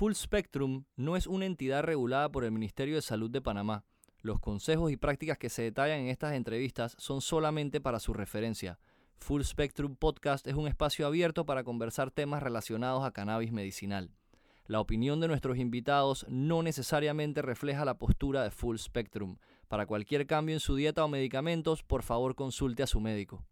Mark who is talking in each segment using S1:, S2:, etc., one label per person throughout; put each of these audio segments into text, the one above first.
S1: Full Spectrum no es una entidad regulada por el Ministerio de Salud de Panamá. Los consejos y prácticas que se detallan en estas entrevistas son solamente para su referencia. Full Spectrum Podcast es un espacio abierto para conversar temas relacionados a cannabis medicinal. La opinión de nuestros invitados no necesariamente refleja la postura de Full Spectrum. Para cualquier cambio en su dieta o medicamentos, por favor consulte a su médico.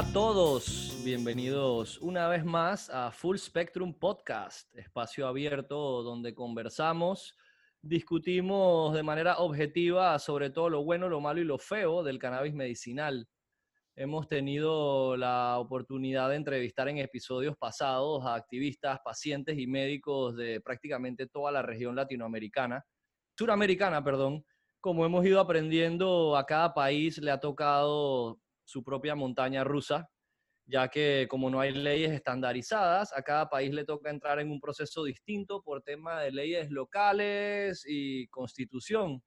S1: A todos, bienvenidos una vez más a Full Spectrum Podcast, espacio abierto donde conversamos, discutimos de manera objetiva sobre todo lo bueno, lo malo y lo feo del cannabis medicinal. Hemos tenido la oportunidad de entrevistar en episodios pasados a activistas, pacientes y médicos de prácticamente toda la región latinoamericana, suramericana, perdón. Como hemos ido aprendiendo, a cada país le ha tocado su propia montaña rusa, ya que como no hay leyes estandarizadas, a cada país le toca entrar en un proceso distinto por tema de leyes locales y constitución.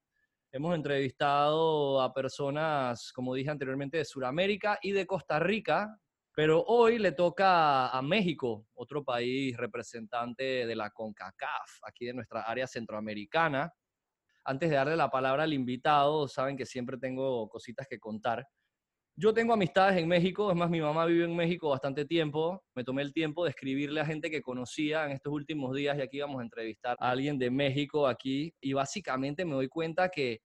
S1: Hemos entrevistado a personas, como dije anteriormente, de Sudamérica y de Costa Rica, pero hoy le toca a México, otro país representante de la CONCACAF, aquí de nuestra área centroamericana. Antes de darle la palabra al invitado, saben que siempre tengo cositas que contar. Yo tengo amistades en México, es más, mi mamá vive en México bastante tiempo. Me tomé el tiempo de escribirle a gente que conocía en estos últimos días y aquí vamos a entrevistar a alguien de México aquí. Y básicamente me doy cuenta que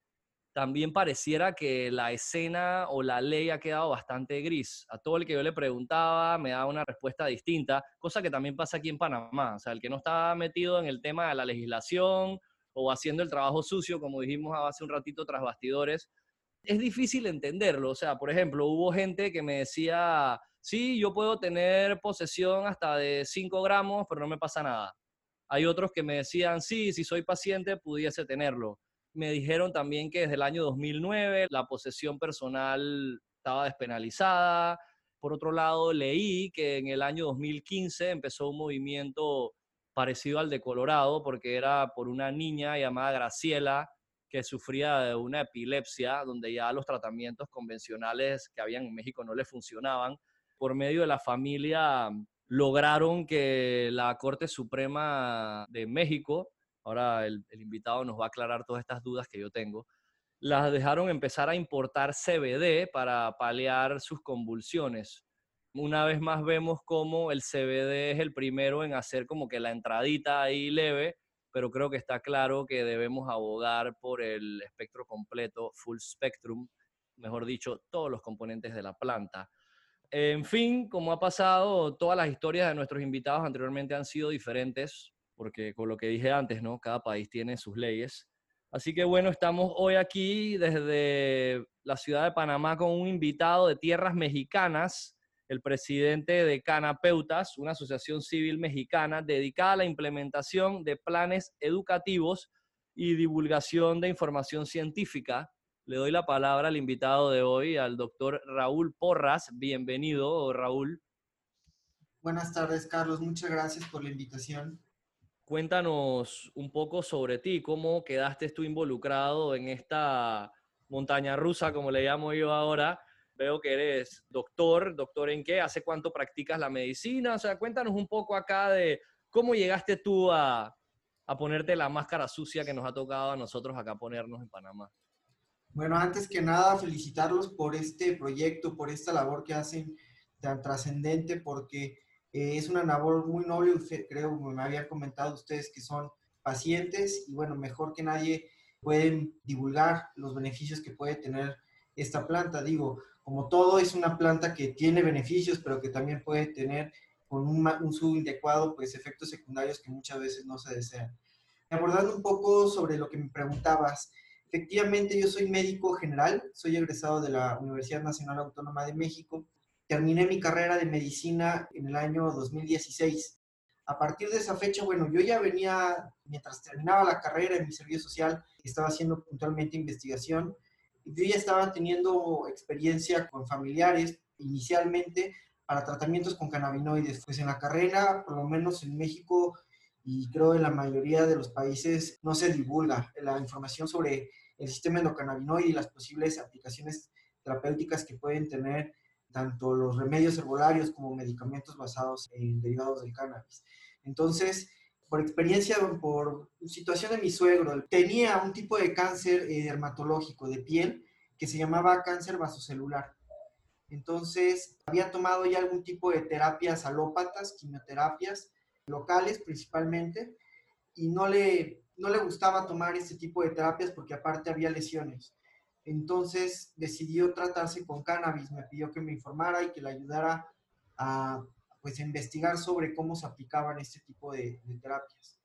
S1: también pareciera que la escena o la ley ha quedado bastante gris. A todo el que yo le preguntaba me daba una respuesta distinta, cosa que también pasa aquí en Panamá. O sea, el que no está metido en el tema de la legislación o haciendo el trabajo sucio, como dijimos hace un ratito tras bastidores, es difícil entenderlo. O sea, por ejemplo, hubo gente que me decía, sí, yo puedo tener posesión hasta de 5 gramos, pero no me pasa nada. Hay otros que me decían, sí, si soy paciente, pudiese tenerlo. Me dijeron también que desde el año 2009 la posesión personal estaba despenalizada. Por otro lado, leí que en el año 2015 empezó un movimiento parecido al de Colorado, porque era por una niña llamada Graciela, que sufría de una epilepsia, donde ya los tratamientos convencionales que habían en México no le funcionaban. Por medio de la familia lograron que la Corte Suprema de México, ahora el, el invitado nos va a aclarar todas estas dudas que yo tengo, las dejaron empezar a importar CBD para paliar sus convulsiones. Una vez más vemos cómo el CBD es el primero en hacer como que la entradita ahí leve pero creo que está claro que debemos abogar por el espectro completo, full spectrum, mejor dicho, todos los componentes de la planta. En fin, como ha pasado, todas las historias de nuestros invitados anteriormente han sido diferentes, porque con lo que dije antes, ¿no? Cada país tiene sus leyes. Así que bueno, estamos hoy aquí desde la ciudad de Panamá con un invitado de tierras mexicanas, el presidente de Canapeutas, una asociación civil mexicana dedicada a la implementación de planes educativos y divulgación de información científica. Le doy la palabra al invitado de hoy, al doctor Raúl Porras. Bienvenido, Raúl.
S2: Buenas tardes, Carlos. Muchas gracias por la invitación.
S1: Cuéntanos un poco sobre ti, cómo quedaste tú involucrado en esta montaña rusa, como le llamo yo ahora, Veo que eres doctor, doctor en qué, hace cuánto practicas la medicina, o sea, cuéntanos un poco acá de cómo llegaste tú a, a ponerte la máscara sucia que nos ha tocado a nosotros acá ponernos en Panamá.
S2: Bueno, antes que nada, felicitarlos por este proyecto, por esta labor que hacen tan trascendente, porque eh, es una labor muy noble, creo, me habían comentado ustedes que son pacientes y bueno, mejor que nadie pueden divulgar los beneficios que puede tener esta planta. Digo, como todo, es una planta que tiene beneficios, pero que también puede tener con un, un uso inadecuado, pues efectos secundarios que muchas veces no se desean. Abordando un poco sobre lo que me preguntabas, efectivamente yo soy médico general, soy egresado de la Universidad Nacional Autónoma de México, terminé mi carrera de medicina en el año 2016. A partir de esa fecha, bueno, yo ya venía, mientras terminaba la carrera en mi servicio social, estaba haciendo puntualmente investigación yo ya estaba teniendo experiencia con familiares inicialmente para tratamientos con cannabinoides. Pues en la carrera, por lo menos en México y creo en la mayoría de los países, no se divulga la información sobre el sistema endocannabinoide y las posibles aplicaciones terapéuticas que pueden tener tanto los remedios herbolarios como medicamentos basados en derivados del cannabis. Entonces, por experiencia, por situación de mi suegro, tenía un tipo de cáncer eh, dermatológico de piel que se llamaba cáncer vasocelular. Entonces, había tomado ya algún tipo de terapias alópatas, quimioterapias locales principalmente, y no le, no le gustaba tomar este tipo de terapias porque aparte había lesiones. Entonces decidió tratarse con cannabis, me pidió que me informara y que le ayudara a pues, investigar sobre cómo se aplicaban este tipo de, terapias.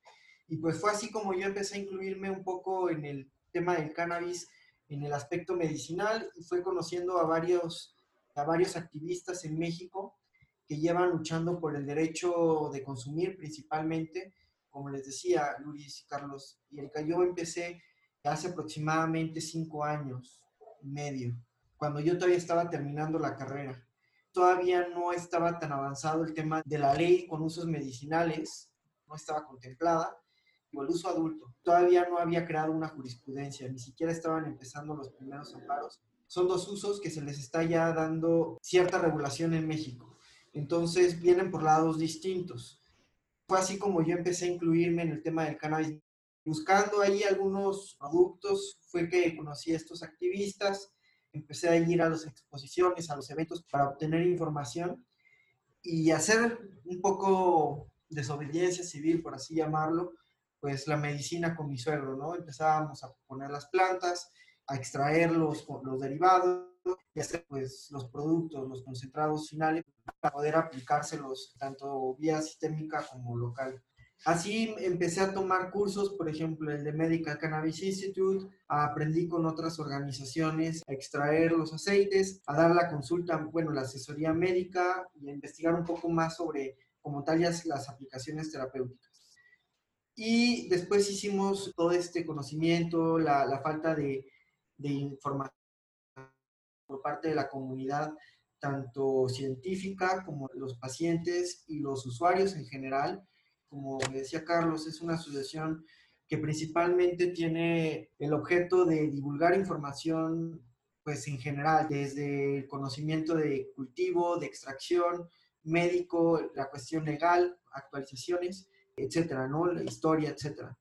S2: Y pues fue así como yo empecé a incluirme un poco en el tema del cannabis, en el aspecto medicinal, y fue conociendo a varios, a varios activistas en México que llevan luchando por el derecho de consumir principalmente, como les decía Luis, Carlos y Erika, yo empecé hace aproximadamente cinco años y medio, cuando yo todavía estaba terminando la carrera. Todavía no estaba tan avanzado el tema de la ley con usos medicinales, no estaba contemplada, y el uso adulto. Todavía no había creado una jurisprudencia, ni siquiera estaban empezando los primeros amparos. Son dos usos que se les está ya dando cierta regulación en México. Entonces vienen por lados distintos. Fue así como yo empecé a incluirme en el tema del cannabis buscando ahí algunos productos fue que conocí a estos activistas, empecé a ir a las exposiciones, a los eventos para obtener información y hacer un poco desobediencia civil, por así llamarlo, pues la medicina con mi suegro, ¿no? Empezábamos a poner las plantas, a extraer los, los derivados y hacer pues los productos, los concentrados finales para poder aplicárselos tanto vía sistémica como local. Así empecé a tomar cursos, por ejemplo, el de Medical Cannabis Institute, aprendí con otras organizaciones a extraer los aceites, a dar la consulta, bueno, la asesoría médica y a investigar un poco más sobre, como tal, las aplicaciones terapéuticas. Y después hicimos todo este conocimiento, la, falta de información por parte de la comunidad, tanto científica como los pacientes y los usuarios en general como decía Carlos, es una asociación que principalmente tiene el objeto de divulgar información pues en general, desde el conocimiento de cultivo, de extracción, médico, la cuestión legal, actualizaciones, etcétera, ¿no? La historia, etcétera.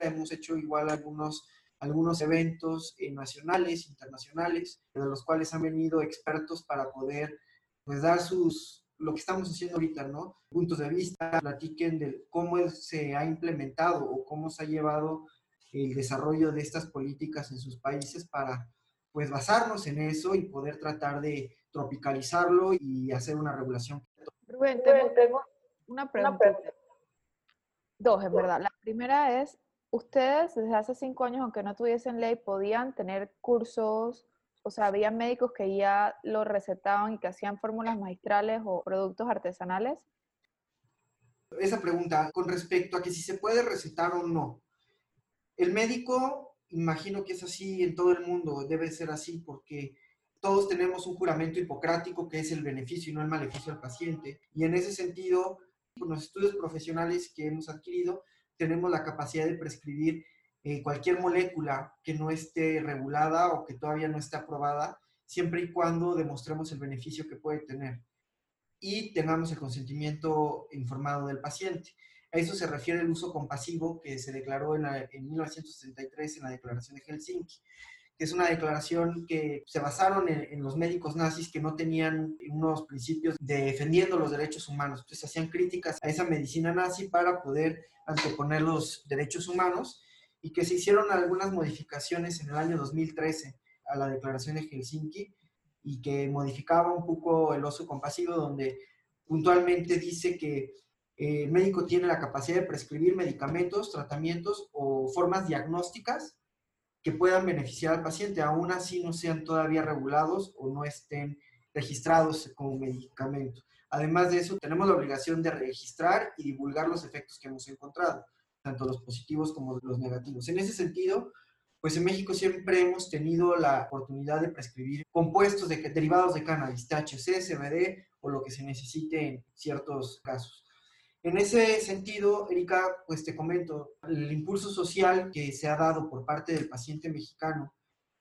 S2: Hemos hecho igual algunos, algunos eventos eh, nacionales, internacionales, de los cuales han venido expertos para poder pues dar sus, lo que estamos haciendo ahorita, ¿no? Puntos de vista, platiquen de cómo se ha implementado o cómo se ha llevado el desarrollo de estas políticas en sus países para, pues, basarnos en eso y poder tratar de tropicalizarlo y hacer una regulación.
S3: Rubén, tengo, una pregunta. Dos, es verdad. La primera es, ustedes desde hace cinco años, aunque no tuviesen ley, podían tener cursos o sea, había médicos que ya lo recetaban y que hacían fórmulas magistrales o productos artesanales?
S2: Esa pregunta con respecto a que si se puede recetar o no. El médico, imagino que es así en todo el mundo, debe ser así porque todos tenemos un juramento hipocrático que es el beneficio y no el maleficio al paciente. Y en ese sentido, con los estudios profesionales que hemos adquirido, tenemos la capacidad de prescribir eh, cualquier molécula que no esté regulada o que todavía no esté aprobada, siempre y cuando demostremos el beneficio que puede tener y tengamos el consentimiento informado del paciente. A eso se refiere el uso compasivo que se declaró en, en 1933 en la Declaración de Helsinki, que es una declaración que se basaron en, en, los médicos nazis que no tenían unos principios de defendiendo los derechos humanos. Entonces hacían críticas a esa medicina nazi para poder anteponer los derechos humanos y que se hicieron algunas modificaciones en el año 2013 a la Declaración de Helsinki y que modificaba un poco el uso compasivo, donde puntualmente dice que eh, el médico tiene la capacidad de prescribir medicamentos, tratamientos o formas diagnósticas que puedan beneficiar al paciente, aún así no sean todavía regulados o no estén registrados como medicamento. Además de eso, tenemos la obligación de registrar y divulgar los efectos que hemos encontrado tanto los positivos como los negativos. En ese sentido, pues en México siempre hemos tenido la oportunidad de prescribir compuestos de, derivados de cannabis, THC, CBD o lo que se necesite en ciertos casos. En ese sentido, Erika, pues te comento, el impulso social que se ha dado por parte del paciente mexicano,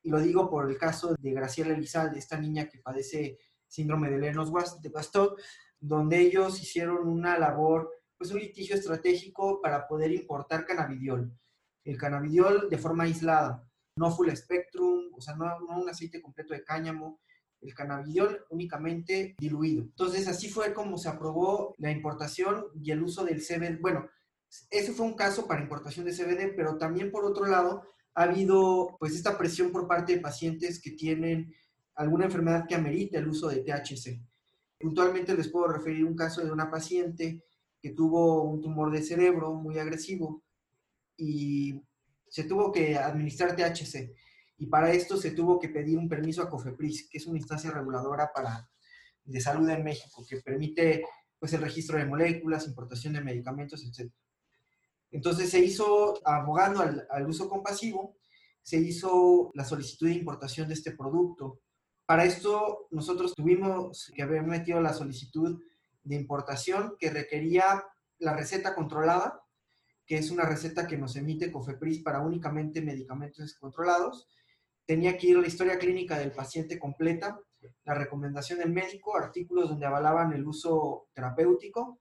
S2: y lo digo por el caso de Graciela Elizalde, esta niña que padece síndrome de Lenos de donde ellos hicieron una labor, pues un litigio estratégico para poder importar cannabidiol. El cannabidiol de forma aislada, no full spectrum, o sea, no, no un aceite completo de cáñamo, el cannabidiol únicamente diluido. Entonces, así fue como se aprobó la importación y el uso del CBD. Bueno, ese fue un caso para importación de CBD, pero también por otro lado ha habido pues esta presión por parte de pacientes que tienen alguna enfermedad que amerita el uso de THC. Puntualmente les puedo referir un caso de una paciente que tuvo un tumor de cerebro muy agresivo y se tuvo que administrar THC. Y para esto se tuvo que pedir un permiso a COFEPRIS, que es una instancia reguladora para, de salud en México, que permite pues, el registro de moléculas, importación de medicamentos, etc. Entonces se hizo, abogando al, al uso compasivo, se hizo la solicitud de importación de este producto. Para esto nosotros tuvimos que haber metido la solicitud de importación que requería la receta controlada, que es una receta que nos emite COFEPRIS para únicamente medicamentos controlados, tenía que ir la historia clínica del paciente completa, la recomendación del médico, artículos donde avalaban el uso terapéutico,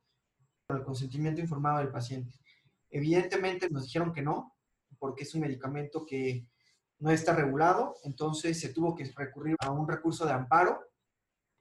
S2: el consentimiento informado del paciente. Evidentemente nos dijeron que no, porque es un medicamento que no está regulado, entonces se tuvo que recurrir a un recurso de amparo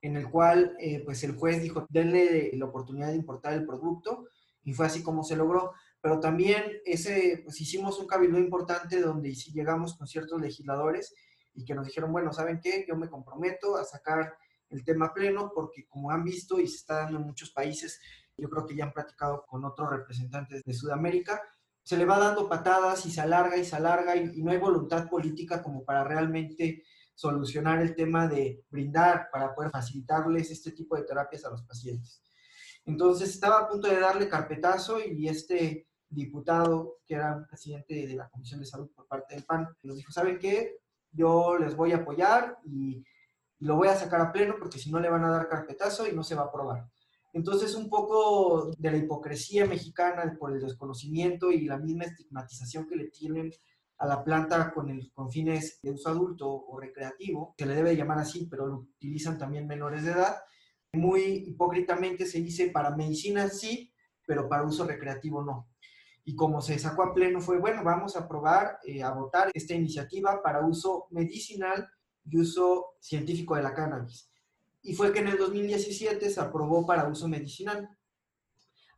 S2: en el cual eh, pues el juez dijo, denle la oportunidad de importar el producto y fue así como se logró. Pero también ese, pues hicimos un cabildo importante donde llegamos con ciertos legisladores y que nos dijeron, bueno, ¿saben qué? Yo me comprometo a sacar el tema pleno porque como han visto y se está dando en muchos países, yo creo que ya han platicado con otros representantes de Sudamérica, se le va dando patadas y se alarga y se alarga y, y no hay voluntad política como para realmente solucionar el tema de brindar para poder facilitarles este tipo de terapias a los pacientes. Entonces estaba a punto de darle carpetazo y este diputado, que era presidente de la Comisión de Salud por parte del PAN, nos dijo, ¿saben qué? Yo les voy a apoyar y, lo voy a sacar a pleno porque si no le van a dar carpetazo y no se va a aprobar. Entonces, un poco de la hipocresía mexicana por el desconocimiento y la misma estigmatización que le tienen a la planta con, el, con fines de uso adulto o recreativo, que le debe llamar así, pero lo utilizan también menores de edad. Muy hipócritamente se dice para medicina sí, pero para uso recreativo no y como se sacó a pleno fue, bueno, vamos a aprobar, eh, a votar esta iniciativa para uso medicinal y uso científico de la cannabis. Y fue que en el 2017 se aprobó para uso medicinal.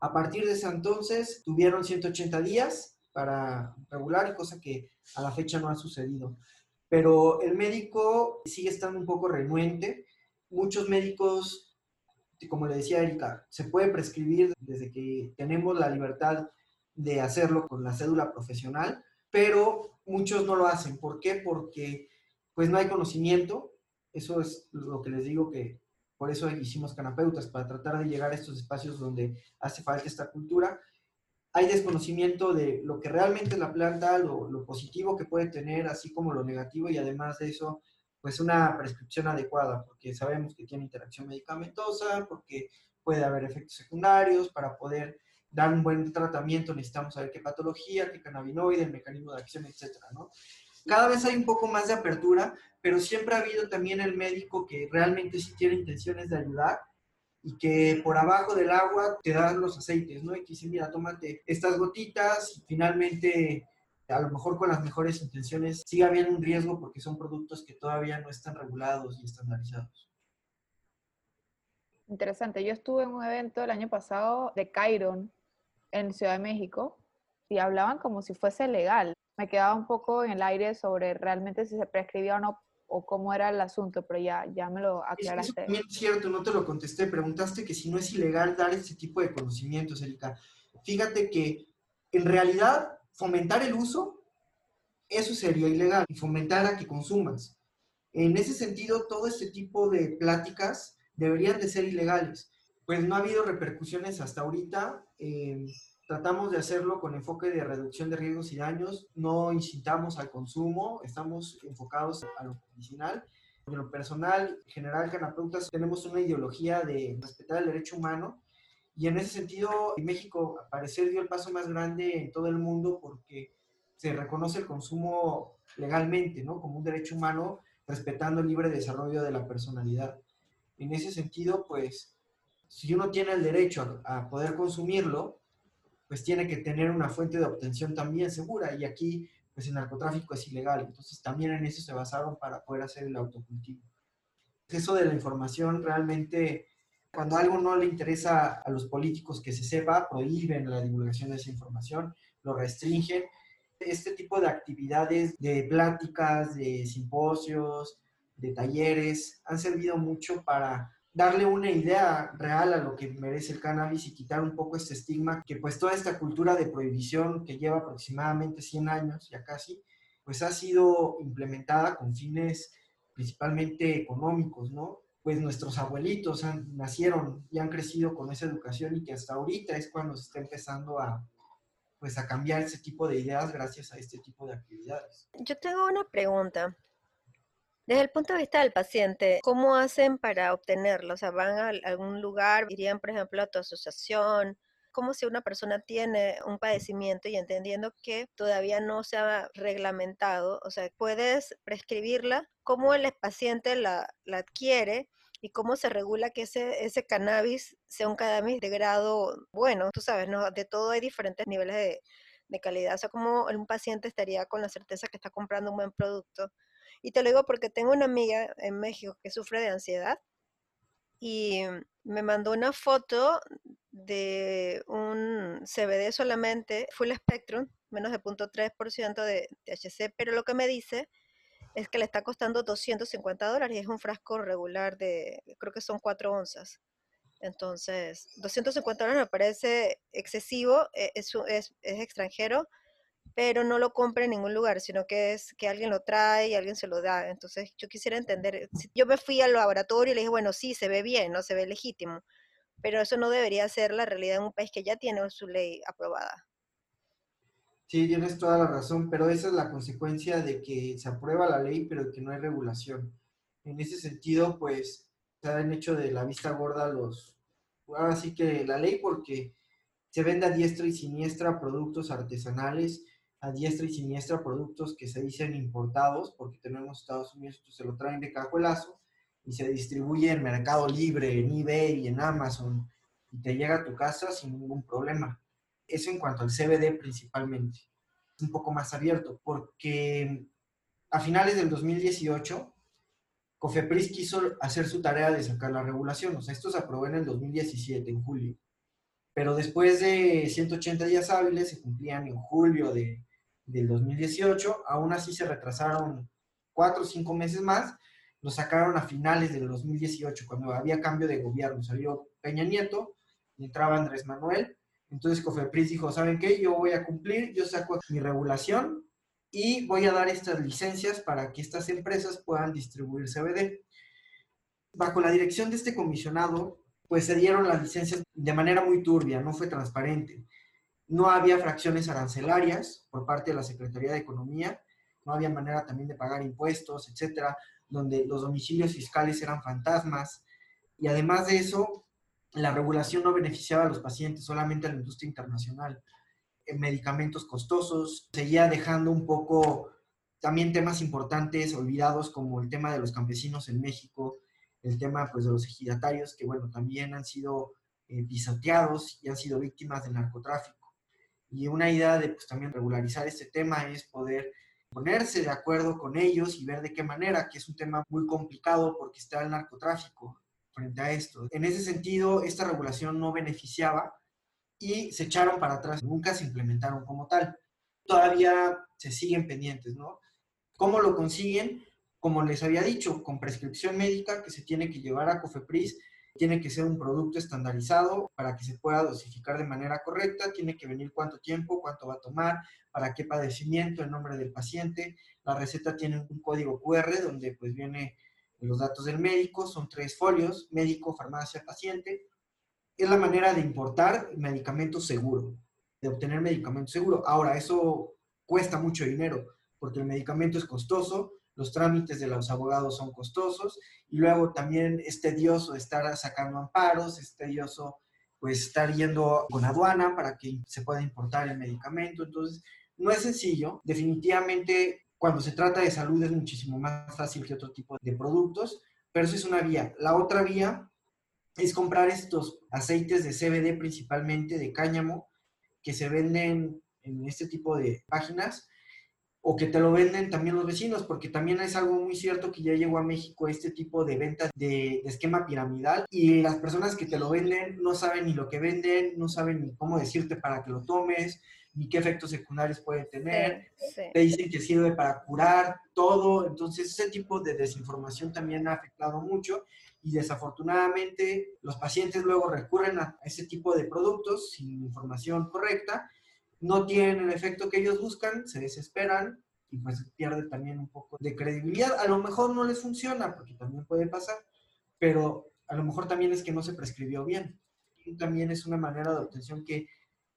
S2: A partir de ese entonces tuvieron 180 días para regular y cosa que a la fecha no ha sucedido. Pero el médico sigue estando un poco renuente. Muchos médicos, como le decía Erika, se puede prescribir desde que tenemos la libertad de hacerlo con la cédula profesional, pero muchos no lo hacen. ¿Por qué? Porque pues no hay conocimiento. Eso es lo que les digo que por eso hicimos canapeutas, para tratar de llegar a estos espacios donde hace falta esta cultura. Hay desconocimiento de lo que realmente la planta, lo, lo positivo que puede tener, así como lo negativo, y además de eso, pues una prescripción adecuada, porque sabemos que tiene interacción medicamentosa, porque puede haber efectos secundarios, para poder dar un buen tratamiento necesitamos saber qué patología, qué cannabinoide, el mecanismo de acción, etcétera, ¿no? Cada vez hay un poco más de apertura, pero siempre ha habido también el médico que realmente sí tiene intenciones de ayudar y que por abajo del agua te dan los aceites, ¿no? Y te dicen, mira, tómate estas gotitas y finalmente, a lo mejor con las mejores intenciones, sigue habiendo un riesgo porque son productos que todavía no están regulados y estandarizados.
S3: Interesante. Yo estuve en un evento el año pasado de Chiron, en Ciudad de México y hablaban como si fuese legal. Me quedaba un poco en el aire sobre realmente si se prescribía o no o cómo era el asunto, pero ya, ya me lo aclaraste.
S2: Es, es cierto, no te lo contesté. Preguntaste que si no es ilegal dar este tipo de conocimientos, Erika. Fíjate que en realidad fomentar el uso, eso sería ilegal, y fomentar a que consumas. En ese sentido, todo este tipo de pláticas deberían de ser ilegales pues no ha habido repercusiones hasta ahorita. Eh, tratamos de hacerlo con enfoque de reducción de riesgos y daños. No incitamos al consumo, estamos enfocados a lo medicinal. En lo personal, en general, Canapeutas tenemos una ideología de respetar el derecho humano y en ese sentido, en México, a parecer, dio el paso más grande en todo el mundo porque se reconoce el consumo legalmente, ¿no? Como un derecho humano, respetando el libre desarrollo de la personalidad. En ese sentido, pues, si uno tiene el derecho a poder consumirlo, pues tiene que tener una fuente de obtención también segura. Y aquí pues el narcotráfico es ilegal. Entonces también en eso se basaron para poder hacer el autocultivo. Eso de la información realmente, cuando algo no le interesa a los políticos que se sepa, prohíben la divulgación de esa información, lo restringen. Este tipo de actividades, de pláticas, de simposios, de talleres, han servido mucho para darle una idea real a lo que merece el cannabis y quitar un poco este estigma que pues toda esta cultura de prohibición que lleva aproximadamente 100 años, ya casi, pues ha sido implementada con fines principalmente económicos, ¿no? Pues nuestros abuelitos han, nacieron y han crecido con esa educación y que hasta ahorita es cuando se está empezando a, pues a cambiar ese tipo de ideas gracias a este tipo de actividades.
S4: Yo tengo una pregunta. Desde el punto de vista del paciente, ¿cómo hacen para obtenerlo? O sea, ¿van a algún lugar? ¿Irían, por ejemplo, a tu asociación? ¿Cómo si una persona tiene un padecimiento y entendiendo que todavía no se ha reglamentado, o sea, puedes prescribirla, cómo el paciente la, adquiere y cómo se regula que ese, ese cannabis sea un cannabis de grado bueno, tú sabes, ¿no? De todo hay diferentes niveles de, de calidad, o sea, cómo un paciente estaría con la certeza que está comprando un buen producto y te lo digo porque tengo una amiga en México que sufre de ansiedad y me mandó una foto de un CBD solamente, full spectrum, menos de 0.3% de THC, pero lo que me dice es que le está costando 250 dólares y es un frasco regular de, creo que son 4 onzas. Entonces, 250 dólares me parece excesivo, e, es, es, es extranjero, pero no lo compre en ningún lugar, sino que es que alguien lo trae y alguien se lo da. Entonces yo quisiera entender, yo me fui al laboratorio y le dije, bueno, sí, se ve bien, no se ve legítimo, pero eso no debería ser la realidad en un país que ya tiene su ley aprobada.
S2: Sí, tienes toda la razón, pero esa es la consecuencia de que se aprueba la ley, pero que no hay regulación. En ese sentido, pues, se han hecho de la vista gorda los, ahora sí que la ley porque se vende a diestra y siniestra productos artesanales a diestra y siniestra productos que se dicen importados, porque tenemos Estados Unidos, se lo traen de cajuelazo y se distribuye en Mercado Libre, en eBay y en Amazon, y te llega a tu casa sin ningún problema. Eso en cuanto al CBD principalmente. Es un poco más abierto, porque a finales del 2018, Cofepris quiso hacer su tarea de sacar la regulación. O sea, esto se aprobó en el 2017, en julio. Pero después de 180 días hábiles, se cumplían en julio de, del 2018, aún así se retrasaron cuatro o cinco meses más, lo sacaron a finales del 2018, cuando había cambio de gobierno, salió Peña Nieto y entraba Andrés Manuel, entonces Cofepris dijo, ¿saben qué? Yo voy a cumplir, yo saco mi regulación y voy a dar estas licencias para que estas empresas puedan distribuir CBD. Bajo la dirección de este comisionado, pues se dieron las licencias de manera muy turbia, no fue transparente no había fracciones arancelarias por parte de la Secretaría de Economía, no había manera también de pagar impuestos, etcétera, donde los domicilios fiscales eran fantasmas. Y además de eso, la regulación no beneficiaba a los pacientes, solamente a la industria internacional. En medicamentos costosos, seguía dejando un poco también temas importantes olvidados como el tema de los campesinos en México, el tema pues, de los ejidatarios, que bueno, también han sido eh, pisoteados y han sido víctimas del narcotráfico. Y una idea de pues, también regularizar este tema es poder ponerse de acuerdo con ellos y ver de qué manera, que es un tema muy complicado porque está el narcotráfico frente a esto. En ese sentido, esta regulación no beneficiaba y se echaron para atrás, nunca se implementaron como tal. Todavía se siguen pendientes, ¿no? ¿Cómo lo consiguen? Como les había dicho, con prescripción médica que se tiene que llevar a COFEPRIS tiene que ser un producto estandarizado para que se pueda dosificar de manera correcta, tiene que venir cuánto tiempo, cuánto va a tomar, para qué padecimiento, el nombre del paciente. La receta tiene un código QR donde pues viene los datos del médico, son tres folios, médico, farmacia, paciente. Es la manera de importar medicamento seguro, de obtener medicamento seguro. Ahora, eso cuesta mucho dinero porque el medicamento es costoso, los trámites de los abogados son costosos y luego también es tedioso estar sacando amparos, es tedioso pues estar yendo con aduana para que se pueda importar el medicamento. Entonces, no es sencillo. Definitivamente, cuando se trata de salud es muchísimo más fácil que otro tipo de productos, pero eso es una vía. La otra vía es comprar estos aceites de CBD principalmente de cáñamo que se venden en este tipo de páginas o que te lo venden también los vecinos, porque también es algo muy cierto que ya llegó a México este tipo de ventas de, esquema piramidal y las personas que te lo venden no saben ni lo que venden, no saben ni cómo decirte para que lo tomes, ni qué efectos secundarios puede tener. Te dicen que sirve para curar todo, entonces ese tipo de desinformación también ha afectado mucho y desafortunadamente los pacientes luego recurren a ese tipo de productos sin información correcta no tienen el efecto que ellos buscan, se desesperan y pues pierde también un poco de credibilidad. A lo mejor no les funciona, porque también puede pasar, pero a lo mejor también es que no se prescribió bien. También es una manera de obtención que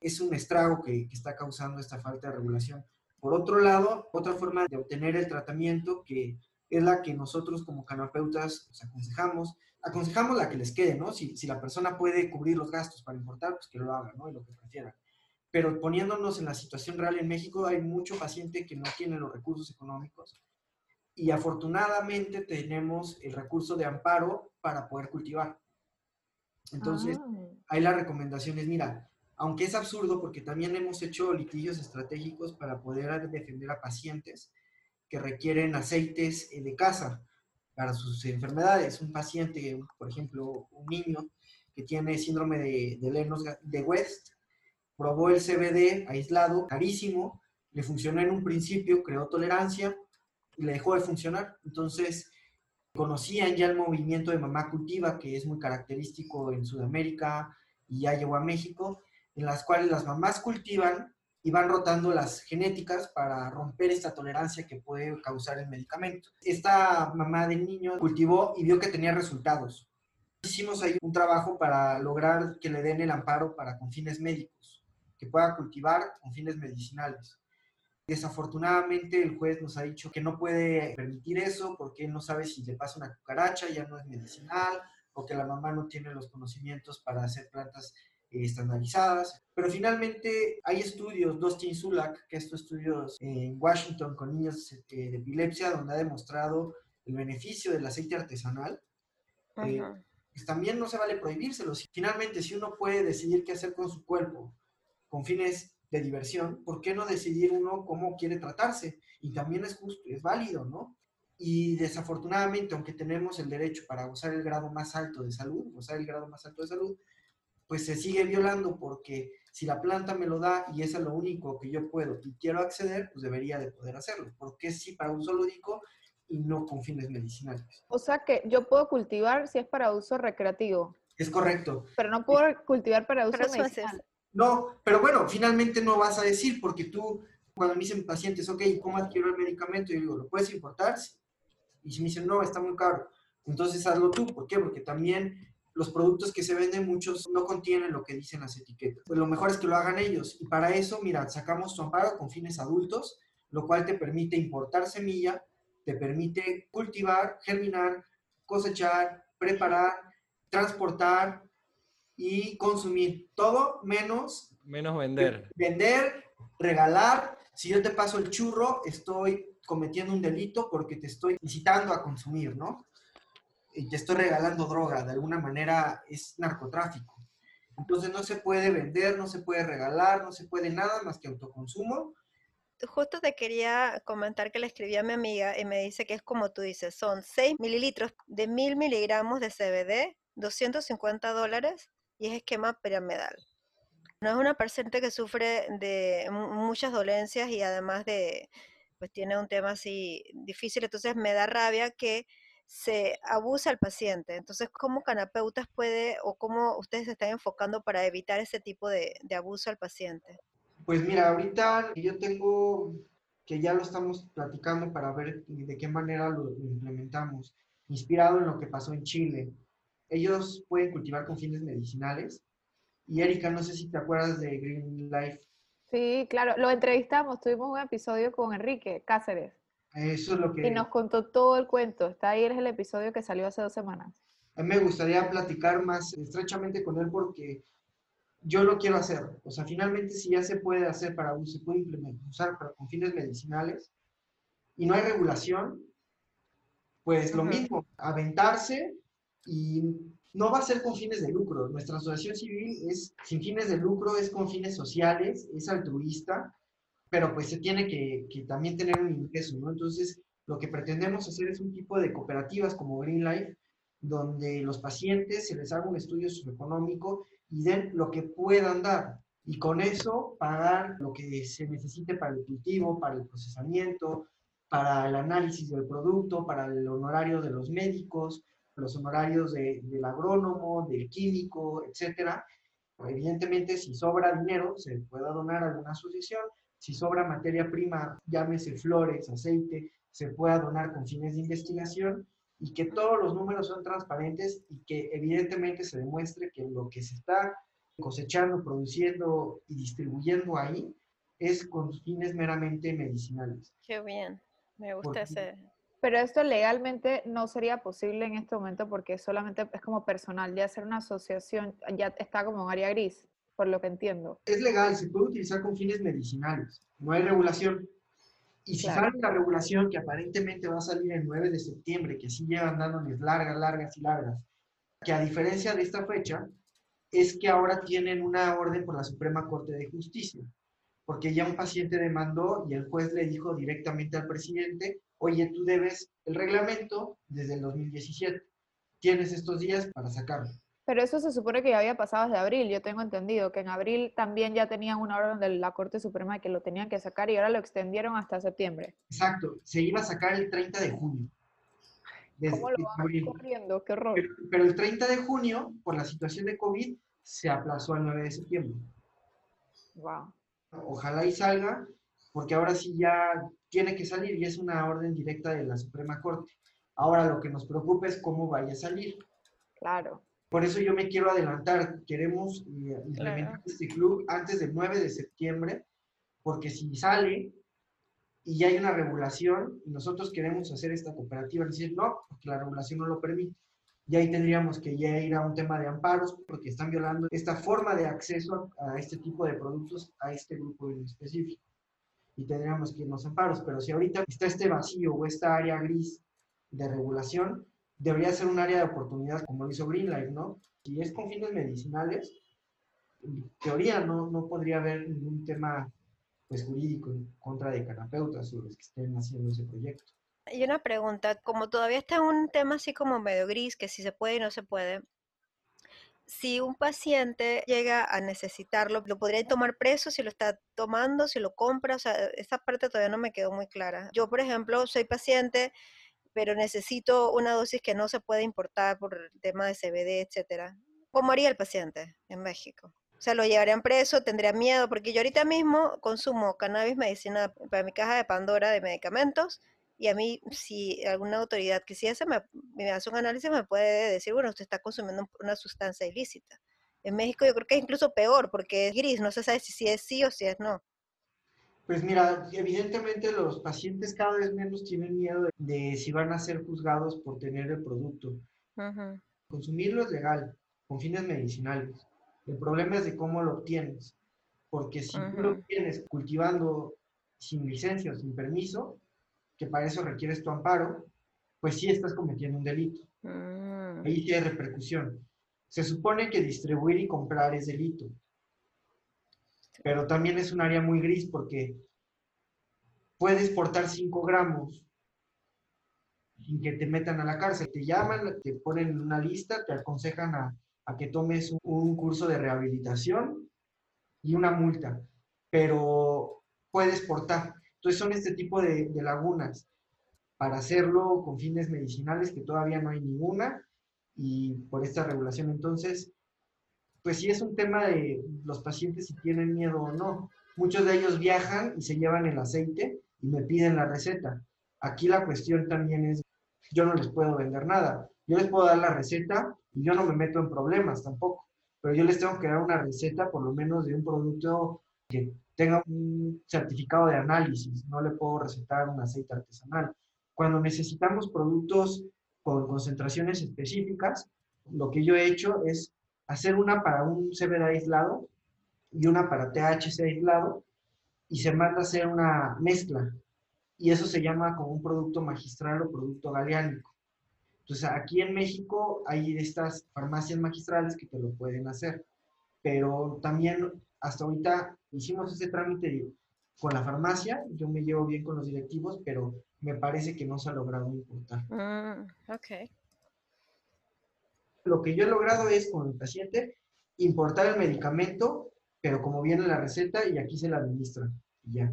S2: es un estrago que, está causando esta falta de regulación. Por otro lado, otra forma de obtener el tratamiento que es la que nosotros como canapeutas aconsejamos, aconsejamos la que les quede, ¿no? Si, si la persona puede cubrir los gastos para importar, pues que lo haga, ¿no? Y lo que prefiera pero poniéndonos en la situación real en México, hay mucho paciente que no tiene los recursos económicos y afortunadamente tenemos el recurso de amparo para poder cultivar. Entonces, ah. ahí la recomendación es, mira, aunque es absurdo porque también hemos hecho litigios estratégicos para poder defender a pacientes que requieren aceites eh, de casa para sus enfermedades. Un paciente, por ejemplo, un niño que tiene síndrome de, de Lenos de West, probó el CBD aislado, carísimo, le funcionó en un principio, creó tolerancia y le dejó de funcionar. Entonces, conocían ya el movimiento de mamá cultiva, que es muy característico en Sudamérica y ya llegó a México, en las cuales las mamás cultivan y van rotando las genéticas para romper esta tolerancia que puede causar el medicamento. Esta mamá del niño cultivó y vio que tenía resultados. Hicimos ahí un trabajo para lograr que le den el amparo para con fines médicos pueda cultivar con fines medicinales. Desafortunadamente el juez nos ha dicho que no puede permitir eso porque él no sabe si le pasa una cucaracha, ya no es medicinal, o que la mamá no tiene los conocimientos para hacer plantas eh, estandarizadas. Pero finalmente hay estudios, Dustin Sulak, que estos estudios en Washington con niños eh, de epilepsia, donde ha demostrado el beneficio del aceite artesanal. Eh, pues también no se vale prohibírselo. Finalmente, si uno puede decidir qué hacer con su cuerpo, con fines de diversión, ¿por qué no decidir uno cómo quiere tratarse? Y también es justo, es válido, ¿no? Y desafortunadamente, aunque tenemos el derecho para gozar el grado más alto de salud, gozar el grado más alto de salud, pues se sigue violando porque si la planta me lo da y es lo único que yo puedo y quiero acceder, pues debería de poder hacerlo. Porque sí para uso lúdico y no con fines medicinales.
S3: O sea que yo puedo cultivar si es para uso recreativo.
S2: Es correcto.
S3: Pero no puedo cultivar para uso medicinal.
S2: No, pero bueno, finalmente no vas a decir, porque tú, cuando me dicen pacientes, ok, ¿cómo adquiero el medicamento? Yo digo, ¿lo puedes importar? Y si me dicen, no, está muy caro, entonces hazlo tú. ¿Por qué? Porque también los productos que se venden, muchos no contienen lo que dicen las etiquetas. Pues lo mejor es que lo hagan ellos. Y para eso, mira, sacamos tu amparo con fines adultos, lo cual te permite importar semilla, te permite cultivar, germinar, cosechar, preparar, transportar, y consumir todo menos...
S1: Menos vender.
S2: Vender, regalar. Si yo te paso el churro, estoy cometiendo un delito porque te estoy incitando a consumir, ¿no? Y te estoy regalando droga, de alguna manera es narcotráfico. Entonces no se puede vender, no se puede regalar, no se puede nada más que autoconsumo.
S4: Justo te quería comentar que le escribí a mi amiga y me dice que es como tú dices, son 6 mililitros de 1000 miligramos de CBD, 250 dólares y es esquema piramidal. No es una paciente que sufre de muchas dolencias y además de, pues tiene un tema así difícil, entonces me da rabia que se abusa al paciente. Entonces, ¿cómo canapeutas puede o cómo ustedes se están enfocando para evitar ese tipo de, de abuso al paciente?
S2: Pues mira, ahorita yo tengo que ya lo estamos platicando para ver de qué manera lo implementamos, inspirado en lo que pasó en Chile ellos pueden cultivar con fines medicinales. Y Erika, no sé si te acuerdas de Green Life.
S3: Sí, claro, lo entrevistamos, tuvimos un episodio con Enrique Cáceres.
S2: Eso es lo que...
S3: Y nos contó todo el cuento. Está ahí, es el episodio que salió hace dos semanas.
S2: A mí me gustaría platicar más estrechamente con él porque yo lo quiero hacer. O sea, finalmente si ya se puede hacer para, se puede implementar, usar para, con fines medicinales y no hay regulación, pues lo mismo, aventarse y no va a ser con fines de lucro. Nuestra asociación civil es sin fines de lucro, es con fines sociales, es altruista, pero pues se tiene que, que también tener un ingreso, ¿no? Entonces, lo que pretendemos hacer es un tipo de cooperativas como Green Life, donde los pacientes se les haga un estudio socioeconómico y den lo que puedan dar. Y con eso pagar lo que se necesite para el cultivo, para el procesamiento, para el análisis del producto, para el honorario de los médicos, los honorarios del agrónomo, del químico, etcétera. Evidentemente, si sobra dinero, se puede donar a alguna asociación. Si sobra materia prima, llámese flores, aceite, se pueda donar con fines de investigación y que todos los números son transparentes y que evidentemente se demuestre que lo que se está cosechando, produciendo y distribuyendo ahí es con fines meramente medicinales.
S4: Qué bien, me gusta ese,
S3: pero esto legalmente no sería posible en este momento porque solamente es como personal, ya ser una asociación ya está como en área gris, por lo que entiendo.
S2: Es legal, se puede utilizar con fines medicinales, no hay regulación. Y si sale la regulación que aparentemente va a salir el 9 de septiembre, que sí llevan dándoles largas, largas y largas, que a diferencia de esta fecha, es que ahora tienen una orden por la Suprema Corte de Justicia, porque ya un paciente demandó y el juez le dijo directamente al presidente, oye, tú debes el reglamento desde el 2017. Tienes estos días para sacarlo.
S3: Pero eso se supone que ya había pasado desde abril. Yo tengo entendido que en abril también ya tenían una orden de la Corte Suprema de que lo tenían que sacar y ahora lo extendieron hasta septiembre.
S2: Exacto. Se iba a sacar el 30 de junio.
S3: ¿Cómo lo van corriendo? Qué horror.
S2: Pero, pero, el 30 de junio, por la situación de COVID, se aplazó al 9 de septiembre.
S3: Wow.
S2: Ojalá y salga, porque ahora sí ya tiene que salir y es una orden directa de la Suprema Corte. Ahora lo que nos preocupa es cómo vaya a salir.
S3: Claro.
S2: Por eso yo me quiero adelantar. Queremos eh, implementar este club antes del 9 de septiembre, porque si sale y ya hay una regulación y nosotros queremos hacer esta cooperativa, decir no, porque la regulación no lo permite. Y ahí tendríamos que ya ir a un tema de amparos, porque están violando esta forma de acceso a este tipo de productos a este grupo en específico y tendríamos que irnos en paros. Pero si ahorita está este vacío o esta área gris de regulación, debería ser un área de oportunidad como lo hizo Greenlight, ¿no? Si es con fines medicinales, en teoría no, no podría haber ningún tema pues, jurídico en contra de canapeutas o los que estén haciendo ese proyecto.
S4: Y una pregunta, como todavía está un tema así como medio gris, que si se puede y no se puede, si un paciente llega a necesitarlo, ¿lo podría tomar preso si lo está tomando, si lo compra? O sea, esa parte todavía no me quedó muy clara. Yo, por ejemplo, soy paciente, pero necesito una dosis que no se puede importar por el tema de CBD, etcétera. ¿Cómo haría el paciente en México? O sea, lo llevarían preso, tendría miedo, porque yo ahorita mismo consumo cannabis medicina para mi caja de Pandora de medicamentos y a mí, si alguna autoridad que si me, me hace un análisis, me puede decir, bueno, usted está consumiendo una sustancia ilícita. En México yo creo que es incluso peor, porque es gris, no se sabe si, es sí o si es no.
S2: Pues mira, evidentemente los pacientes cada vez menos tienen miedo de, si van a ser juzgados por tener el producto. Consumirlo es legal, con fines medicinales. El problema es de cómo lo obtienes. Porque si tú lo obtienes cultivando sin licencia o sin permiso, que para eso requieres tu amparo, pues sí estás cometiendo un delito. Mm. Ahí tiene repercusión. Se supone que distribuir y comprar es delito, pero también es un área muy gris porque puedes portar 5 gramos sin que te metan a la cárcel. Te llaman, te ponen en una lista, te aconsejan a, que tomes un, curso de rehabilitación y una multa, pero puedes portar. Entonces son este tipo de, lagunas para hacerlo con fines medicinales que todavía no hay ninguna y por esta regulación. Entonces, pues sí es un tema de los pacientes si tienen miedo o no. Muchos de ellos viajan y se llevan el aceite y me piden la receta. Aquí la cuestión también es, yo no les puedo vender nada. Yo les puedo dar la receta y yo no me meto en problemas tampoco, pero yo les tengo que dar una receta por lo menos de un producto que tenga un certificado de análisis, no le puedo recetar un aceite artesanal. Cuando necesitamos productos con concentraciones específicas, lo que yo he hecho es hacer una para un CBD aislado y una para THC aislado y se manda a hacer una mezcla y eso se llama como un producto magistral o producto galeánico. Entonces, aquí en México hay estas farmacias magistrales que te lo pueden hacer, pero también hasta ahorita hicimos ese trámite con la farmacia, yo me llevo bien con los directivos, pero me parece que no se ha logrado importar.
S4: Mm, ok.
S2: Lo que yo he logrado es con el paciente importar el medicamento, pero como viene la receta y aquí se la administra. Y ya.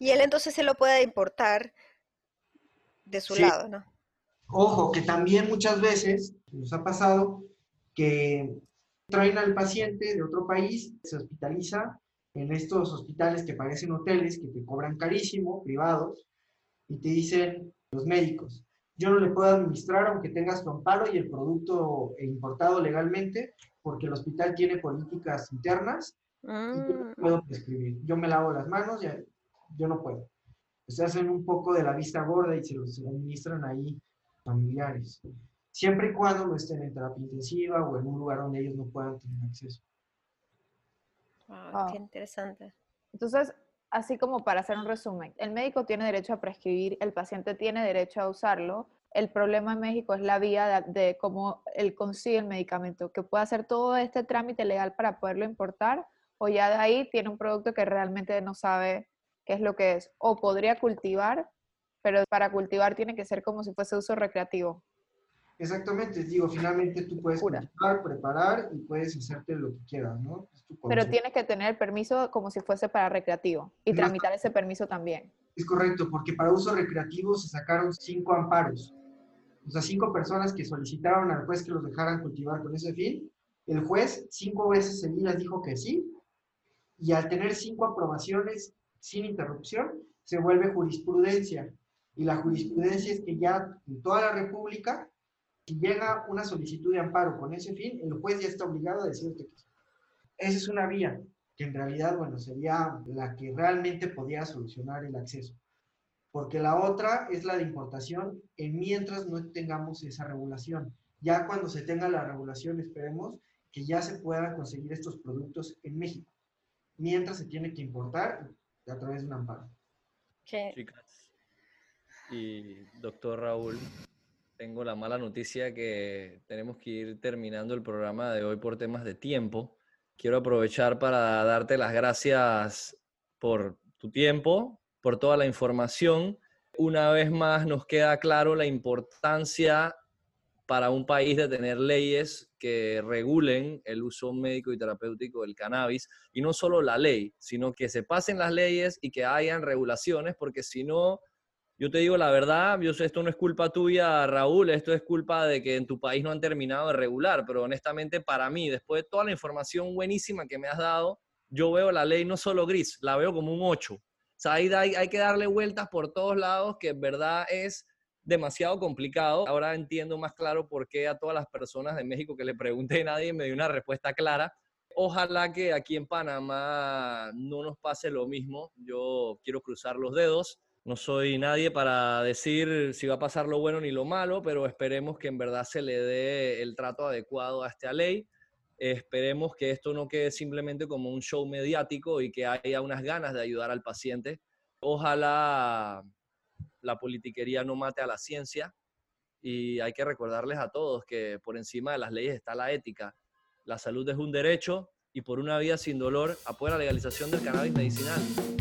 S4: Y él entonces se lo puede importar de su
S2: Sí.
S4: lado, ¿no?
S2: Ojo, que también muchas veces nos ha pasado que traen al paciente de otro país, se hospitaliza en estos hospitales que parecen hoteles, que te cobran carísimo, privados, y te dicen los médicos, yo no le puedo administrar aunque tengas tu amparo y el producto importado legalmente, porque el hospital tiene políticas internas y yo no
S4: Mm,
S2: puedo prescribir. Yo me lavo las manos, ya, yo no puedo. Se hacen un poco de la vista gorda y se los administran ahí familiares. Siempre y cuando no estén en terapia intensiva o en un lugar donde ellos no puedan tener acceso.
S4: qué interesante.
S3: Entonces, así como para hacer un resumen, el médico tiene derecho a prescribir, el paciente tiene derecho a usarlo. El problema en México es la vía de, de cómo él consigue el medicamento, que puede hacer todo este trámite legal para poderlo importar, o ya de ahí tiene un producto que realmente no sabe qué es lo que es, o podría cultivar, pero para cultivar tiene que ser como si fuese uso recreativo.
S2: Exactamente, digo, finalmente tú puedes cultivar, preparar y puedes hacerte lo que quieras, ¿no? Es tu
S3: Pero tienes que tener permiso como si fuese para recreativo y
S2: No.
S3: tramitar ese permiso también.
S2: Es correcto, porque para uso recreativo se sacaron cinco amparos. O sea, cinco personas que solicitaron al juez que los dejaran cultivar con ese fin. El juez cinco veces seguidas dijo que sí. Y al tener cinco aprobaciones sin interrupción, se vuelve jurisprudencia. Y la jurisprudencia es que ya en toda la República, si llega una solicitud de amparo con ese fin, el juez ya está obligado a decirte que sí. Esa es una vía que en realidad, bueno, sería la que realmente podía solucionar el acceso. Porque la otra es la de importación en mientras no tengamos esa regulación. Ya cuando se tenga la regulación, esperemos que ya se puedan conseguir estos productos en México. Mientras se tiene que importar a través de un amparo.
S4: Qué-
S1: Chicas. Y doctor Raúl, tengo la mala noticia que tenemos que ir terminando el programa de hoy por temas de tiempo. Quiero aprovechar para darte las gracias por tu tiempo, por toda la información. Una vez más nos queda claro la importancia para un país de tener leyes que regulen el uso médico y terapéutico del cannabis, y no solo la ley, sino que se pasen las leyes y que hayan regulaciones, porque si no, yo te digo la verdad, yo sé, esto no es culpa tuya, Raúl, esto es culpa de que en tu país no han terminado de regular, pero honestamente para mí, después de toda la información buenísima que me has dado, yo veo la ley no solo gris, la veo como un 8. O sea, hay, que darle vueltas por todos lados, que en verdad es demasiado complicado. Ahora entiendo más claro por qué a todas las personas de México que le pregunté, nadie me dio una respuesta clara. Ojalá que aquí en Panamá no nos pase lo mismo. Yo quiero cruzar los dedos. No soy nadie para decir si va a pasar lo bueno ni lo malo, pero esperemos que en verdad se le dé el trato adecuado a esta ley. Esperemos que esto no quede simplemente como un show mediático y que haya unas ganas de ayudar al paciente. Ojalá la politiquería no mate a la ciencia y hay que recordarles a todos que por encima de las leyes está la ética. La salud es un derecho y por una vida sin dolor apoya la legalización del cannabis medicinal.